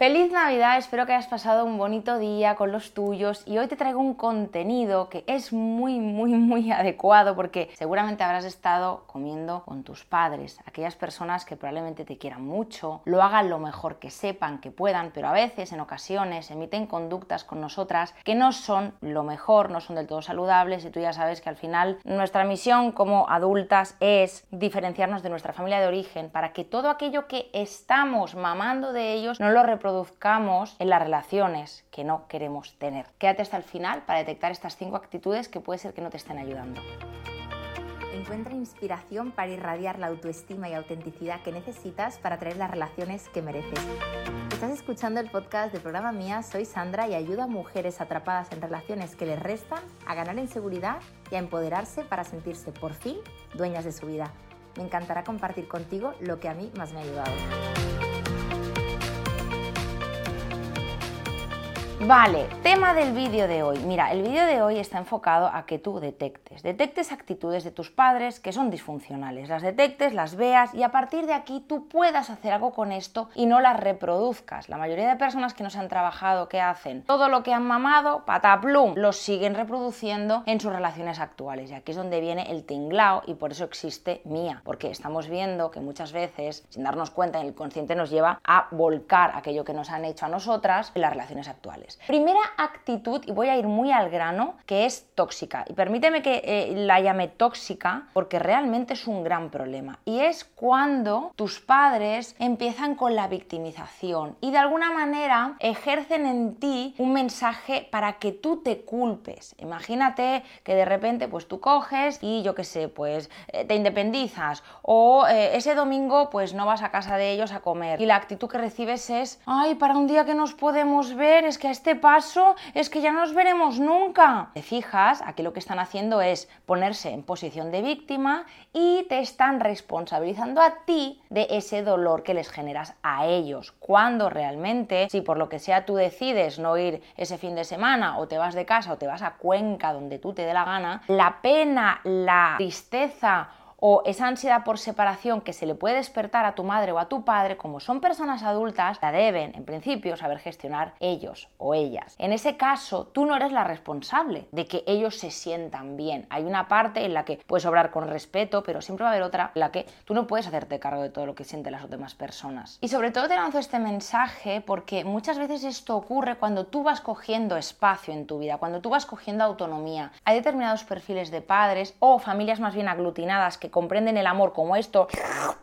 Feliz Navidad, espero que hayas pasado un bonito día con los tuyos y hoy te traigo un contenido que es muy, muy, muy adecuado porque seguramente habrás estado comiendo con tus padres, aquellas personas que probablemente te quieran mucho, lo hagan lo mejor que sepan, que puedan, pero a veces, en ocasiones, emiten conductas con nosotras que no son lo mejor, no son del todo saludables y tú ya sabes que al final nuestra misión como adultas es diferenciarnos de nuestra familia de origen para que todo aquello que estamos mamando de ellos no lo reproduzcamos produzcamos en las relaciones que no queremos tener. Quédate hasta el final para detectar estas cinco actitudes que puede ser que no te estén ayudando. Encuentra inspiración para irradiar la autoestima y autenticidad que necesitas para traer las relaciones que mereces. Estás escuchando el podcast del programa Mía, soy Sandra y ayudo a mujeres atrapadas en relaciones que les restan a ganar en seguridad y a empoderarse para sentirse por fin dueñas de su vida. Me encantará compartir contigo lo que a mí más me ha ayudado. Vale, tema del vídeo de hoy. Mira, el vídeo de hoy está enfocado a que tú detectes, detectes actitudes de tus padres que son disfuncionales, las detectes, las veas y a partir de aquí tú puedas hacer algo con esto y no las reproduzcas. La mayoría de personas que no se han trabajado, ¿qué hacen? Todo lo que han mamado, pataplum, lo siguen reproduciendo en sus relaciones actuales. Y aquí es donde viene el tinglao y por eso existe Mía, porque estamos viendo que muchas veces, sin darnos cuenta, el consciente nos lleva a volcar aquello que nos han hecho a nosotras en las relaciones actuales. Primera actitud, y voy a ir muy al grano, que es tóxica. Y permíteme que eh, la llame tóxica porque realmente es un gran problema. Y es cuando tus padres empiezan con la victimización y de alguna manera ejercen en ti un mensaje para que tú te culpes. Imagínate que de repente pues tú coges y yo qué sé, pues eh, te independizas o eh, ese domingo pues no vas a casa de ellos a comer y la actitud que recibes es, ay, para un día que nos podemos ver es que este paso es que ya no nos veremos nunca. Te fijas, aquí lo que están haciendo es ponerse en posición de víctima y te están responsabilizando a ti de ese dolor que les generas a ellos. Cuando realmente, si por lo que sea tú decides no ir ese fin de semana o te vas de casa o te vas a Cuenca donde tú te dé la gana, la pena, la tristeza o esa ansiedad por separación que se le puede despertar a tu madre o a tu padre, como son personas adultas, la deben, en principio, saber gestionar ellos o ellas. En ese caso, tú no eres la responsable de que ellos se sientan bien. Hay una parte en la que puedes obrar con respeto, pero siempre va a haber otra en la que tú no puedes hacerte cargo de todo lo que sienten las demás personas. Y sobre todo te lanzo este mensaje porque muchas veces esto ocurre cuando tú vas cogiendo espacio en tu vida, cuando tú vas cogiendo autonomía. Hay determinados perfiles de padres o familias más bien aglutinadas que comprenden el amor como esto,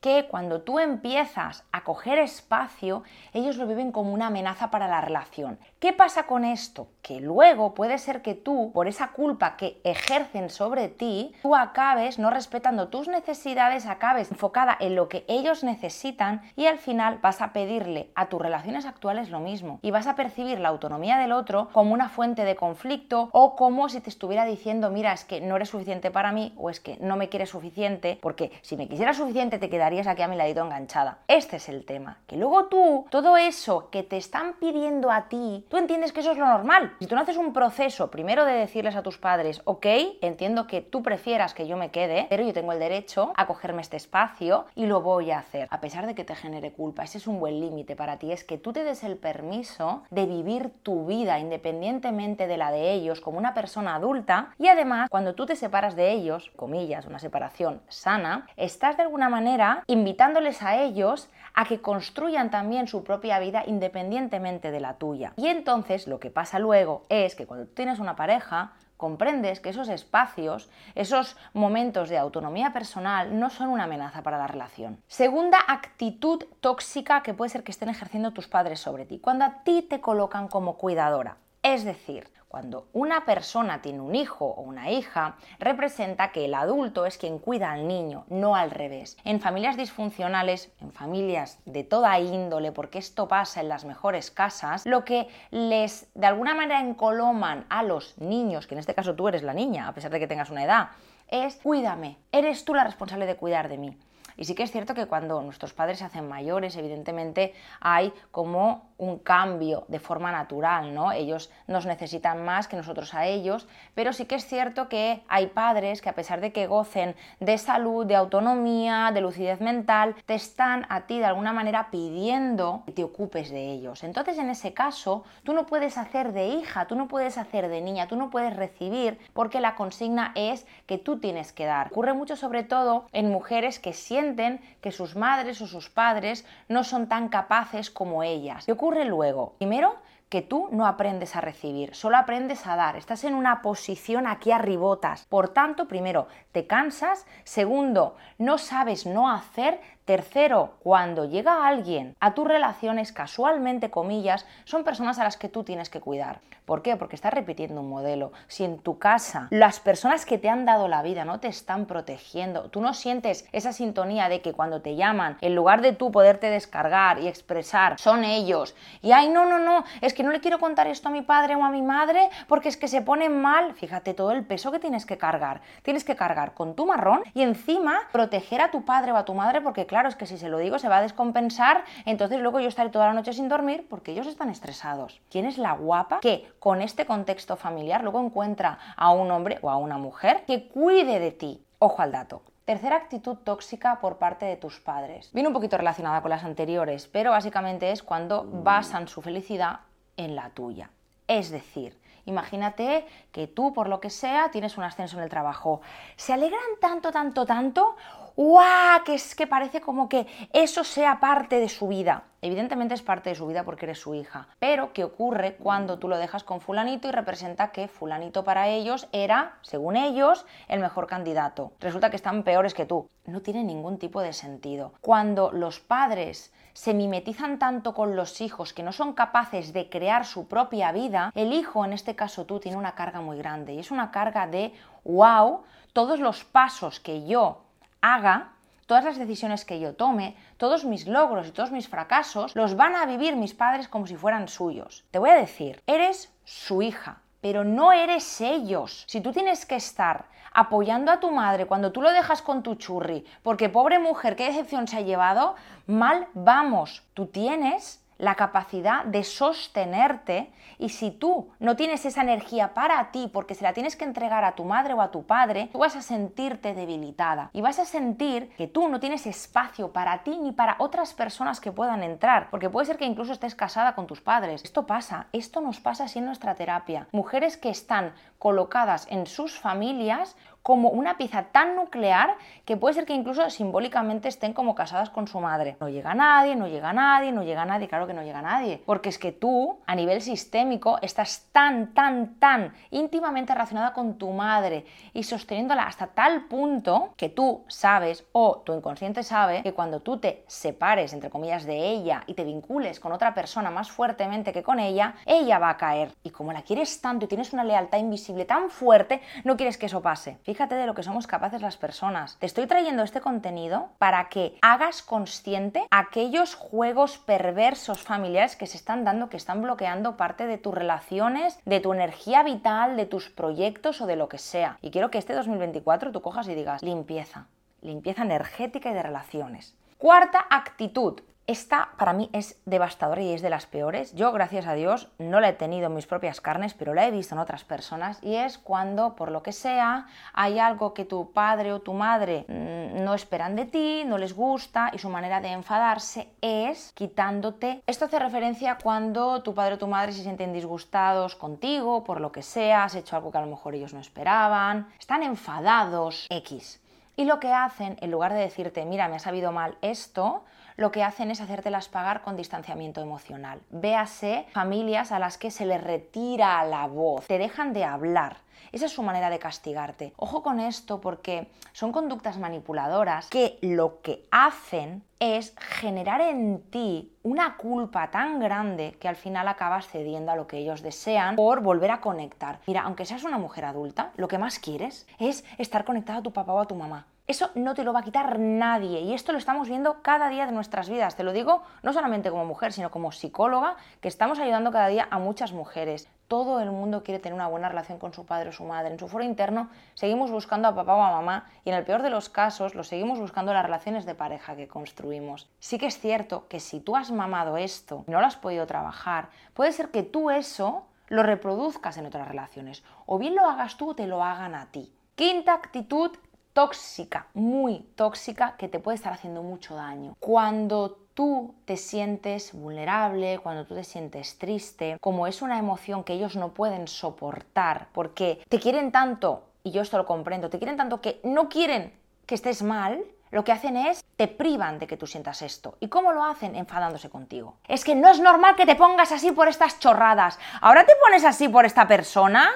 que cuando tú empiezas a coger espacio, ellos lo viven como una amenaza para la relación. ¿Qué pasa con esto? Que luego puede ser que tú, por esa culpa que ejercen sobre ti, tú acabes no respetando tus necesidades, acabes enfocada en lo que ellos necesitan y al final vas a pedirle a tus relaciones actuales lo mismo y vas a percibir la autonomía del otro como una fuente de conflicto o como si te estuviera diciendo, mira, es que no eres suficiente para mí o es que no me quieres suficiente porque si me quisieras suficiente te quedarías aquí a mi ladito enganchada. Este es el tema. Que luego tú, todo eso que te están pidiendo a ti, tú entiendes que eso es lo normal. Si tú no haces un proceso primero de decirles a tus padres, ok, entiendo que tú prefieras que yo me quede, pero yo tengo el derecho a cogerme este espacio y lo voy a hacer, a pesar de que te genere culpa. Ese es un buen límite para ti, es que tú te des el permiso de vivir tu vida independientemente de la de ellos como una persona adulta y además cuando tú te separas de ellos, comillas, una separación sana, estás de alguna manera invitándoles a ellos a que construyan también su propia vida independientemente de la tuya. Y entonces lo que pasa luego es que cuando tienes una pareja, comprendes que esos espacios, esos momentos de autonomía personal no son una amenaza para la relación. Segunda actitud tóxica que puede ser que estén ejerciendo tus padres sobre ti, cuando a ti te colocan como cuidadora. Es decir, cuando una persona tiene un hijo o una hija, representa que el adulto es quien cuida al niño, no al revés. En familias disfuncionales, en familias de toda índole, porque esto pasa en las mejores casas, lo que les de alguna manera encoloman a los niños, que en este caso tú eres la niña, a pesar de que tengas una edad, es cuídame, eres tú la responsable de cuidar de mí. Y sí que es cierto que cuando nuestros padres se hacen mayores, evidentemente hay como un cambio de forma natural, ¿no? Ellos nos necesitan más que nosotros a ellos, pero sí que es cierto que hay padres que a pesar de que gocen de salud, de autonomía, de lucidez mental, te están a ti de alguna manera pidiendo que te ocupes de ellos. Entonces, en ese caso, tú no puedes hacer de hija, tú no puedes hacer de niña, tú no puedes recibir porque la consigna es que tú tienes que dar. Ocurre mucho sobre todo en mujeres que sienten que sus madres o sus padres no son tan capaces como ellas. ¿Qué ocurre luego? Primero, que tú no aprendes a recibir, solo aprendes a dar. Estás en una posición aquí arribotas. Por tanto, primero, te cansas. Segundo, no sabes no hacer. Tercero, cuando llega alguien a tus relaciones, casualmente, comillas, son personas a las que tú tienes que cuidar. ¿Por qué? Porque estás repitiendo un modelo. Si en tu casa las personas que te han dado la vida no te están protegiendo, tú no sientes esa sintonía de que cuando te llaman, en lugar de tú poderte descargar y expresar, son ellos. Y ay, no, no, no, es que no le quiero contar esto a mi padre o a mi madre porque es que se ponen mal. Fíjate todo el peso que tienes que cargar. Tienes que cargar con tu marrón y encima proteger a tu padre o a tu madre porque claro, es que si se lo digo se va a descompensar, entonces luego yo estaré toda la noche sin dormir porque ellos están estresados. ¿Quién es la guapa que con este contexto familiar luego encuentra a un hombre o a una mujer que cuide de ti? Ojo al dato. Tercera actitud tóxica por parte de tus padres. Viene un poquito relacionada con las anteriores, pero básicamente es cuando basan su felicidad en la tuya. Es decir, Imagínate que tú, por lo que sea, tienes un ascenso en el trabajo. Se alegran tanto, tanto, tanto, ¡guau! Que es que parece como que eso sea parte de su vida. Evidentemente es parte de su vida porque eres su hija. Pero, ¿qué ocurre cuando tú lo dejas con fulanito y representa que fulanito para ellos era, según ellos, el mejor candidato? Resulta que están peores que tú. No tiene ningún tipo de sentido. Cuando los padres se mimetizan tanto con los hijos que no son capaces de crear su propia vida, el hijo, en este caso tú, tiene una carga muy grande. Y es una carga de, wow, todos los pasos que yo haga todas las decisiones que yo tome, todos mis logros y todos mis fracasos, los van a vivir mis padres como si fueran suyos. Te voy a decir, eres su hija, pero no eres ellos. Si tú tienes que estar apoyando a tu madre cuando tú lo dejas con tu churri, porque pobre mujer, qué decepción se ha llevado, mal vamos. Tú tienes la capacidad de sostenerte y si tú no tienes esa energía para ti porque se la tienes que entregar a tu madre o a tu padre, tú vas a sentirte debilitada y vas a sentir que tú no tienes espacio para ti ni para otras personas que puedan entrar, porque puede ser que incluso estés casada con tus padres. Esto pasa, esto nos pasa así en nuestra terapia. Mujeres que están colocadas en sus familias como una pieza tan nuclear que puede ser que incluso simbólicamente estén como casadas con su madre. No llega nadie, no llega nadie, no llega nadie, claro que no llega nadie, porque es que tú a nivel sistémico estás tan, tan, tan íntimamente relacionada con tu madre y sosteniéndola hasta tal punto que tú sabes o tu inconsciente sabe que cuando tú te separes, entre comillas, de ella y te vincules con otra persona más fuertemente que con ella, ella va a caer. Y como la quieres tanto y tienes una lealtad invisible tan fuerte, no quieres que eso pase. Fíjate de lo que somos capaces las personas. Te estoy trayendo este contenido para que hagas consciente aquellos juegos perversos familiares que se están dando, que están bloqueando parte de tus relaciones, de tu energía vital, de tus proyectos o de lo que sea. Y quiero que este 2024 tú cojas y digas limpieza, limpieza energética y de relaciones. Cuarta actitud, esta para mí es devastadora y es de las peores. Yo, gracias a Dios, no la he tenido en mis propias carnes, pero la he visto en otras personas y es cuando, por lo que sea, hay algo que tu padre o tu madre mm, no esperan de ti, no les gusta y su manera de enfadarse es quitándote. Esto hace referencia cuando tu padre o tu madre se sienten disgustados contigo, por lo que sea, has hecho algo que a lo mejor ellos no esperaban, están enfadados, X. Y lo que hacen, en lugar de decirte, mira, me ha sabido mal esto, lo que hacen es hacértelas pagar con distanciamiento emocional. Véase familias a las que se les retira la voz, te dejan de hablar. Esa es su manera de castigarte. Ojo con esto porque son conductas manipuladoras que lo que hacen es generar en ti una culpa tan grande que al final acabas cediendo a lo que ellos desean por volver a conectar. Mira, aunque seas una mujer adulta, lo que más quieres es estar conectada a tu papá o a tu mamá. Eso no te lo va a quitar nadie y esto lo estamos viendo cada día de nuestras vidas. Te lo digo no solamente como mujer, sino como psicóloga, que estamos ayudando cada día a muchas mujeres. todo el mundo quiere tener una buena relación con su padre o su madre. En su foro interno seguimos buscando a papá o a mamá y en el peor de los casos lo seguimos buscando las relaciones de pareja que construimos. Sí que es cierto que si tú has mamado esto y no lo has podido trabajar, puede ser que tú eso lo reproduzcas en otras relaciones. O bien lo hagas tú o te lo hagan a ti. Quinta actitud tóxica, muy tóxica, que te puede estar haciendo mucho daño. Cuando tú te sientes vulnerable, cuando tú te sientes triste, como es una emoción que ellos no pueden soportar, porque te quieren tanto, y yo esto lo comprendo, te quieren tanto que no quieren que estés mal, lo que hacen es te privan de que tú sientas esto. ¿Y cómo lo hacen? Enfadándose contigo. Es que no es normal que te pongas así por estas chorradas. ¿Ahora te pones así por esta persona?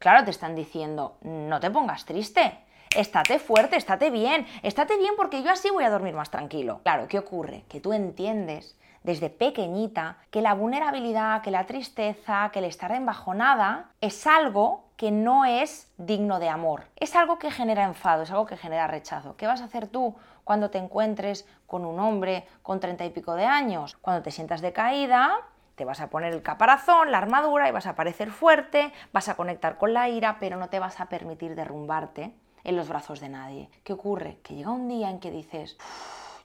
Claro, te están diciendo, no te pongas triste estate fuerte, estate bien, estate bien porque yo así voy a dormir más tranquilo. Claro, ¿qué ocurre? Que tú entiendes desde pequeñita que la vulnerabilidad, que la tristeza, que el estar embajonada es algo que no es digno de amor. Es algo que genera enfado, es algo que genera rechazo. ¿Qué vas a hacer tú cuando te encuentres con un hombre con treinta y pico de años? Cuando te sientas decaída, te vas a poner el caparazón, la armadura y vas a parecer fuerte, vas a conectar con la ira, pero no te vas a permitir derrumbarte en los brazos de nadie. ¿Qué ocurre? Que llega un día en que dices,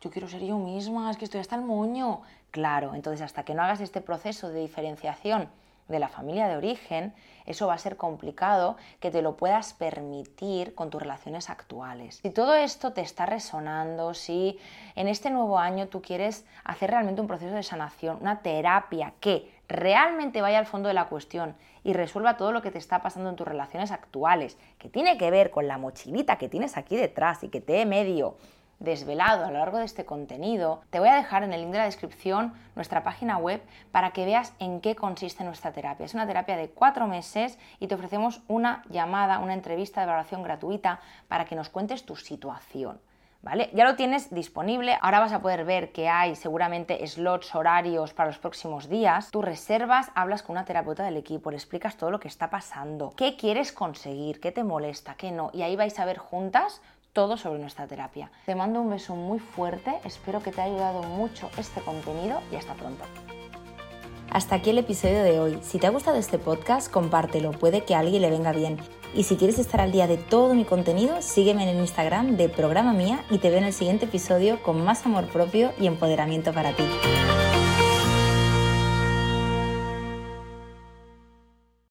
yo quiero ser yo misma, es que estoy hasta el moño. Claro, entonces hasta que no hagas este proceso de diferenciación de la familia de origen, eso va a ser complicado que te lo puedas permitir con tus relaciones actuales. Si todo esto te está resonando, si en este nuevo año tú quieres hacer realmente un proceso de sanación, una terapia que realmente vaya al fondo de la cuestión y resuelva todo lo que te está pasando en tus relaciones actuales, que tiene que ver con la mochilita que tienes aquí detrás y que te he medio desvelado a lo largo de este contenido, te voy a dejar en el link de la descripción nuestra página web para que veas en qué consiste nuestra terapia. Es una terapia de cuatro meses y te ofrecemos una llamada, una entrevista de evaluación gratuita para que nos cuentes tu situación. Ya lo tienes disponible, ahora vas a poder ver que hay seguramente slots horarios para los próximos días. Tú reservas, hablas con una terapeuta del equipo, le explicas todo lo que está pasando, qué quieres conseguir, qué te molesta, qué no, y ahí vais a ver juntas todo sobre nuestra terapia. Te mando un beso muy fuerte, espero que te haya ayudado mucho este contenido y hasta pronto. Hasta aquí el episodio de hoy. Si te ha gustado este podcast, compártelo, puede que a alguien le venga bien. Y si quieres estar al día de todo mi contenido, sígueme en el Instagram de Programa Mía y te veo en el siguiente episodio con más amor propio y empoderamiento para ti.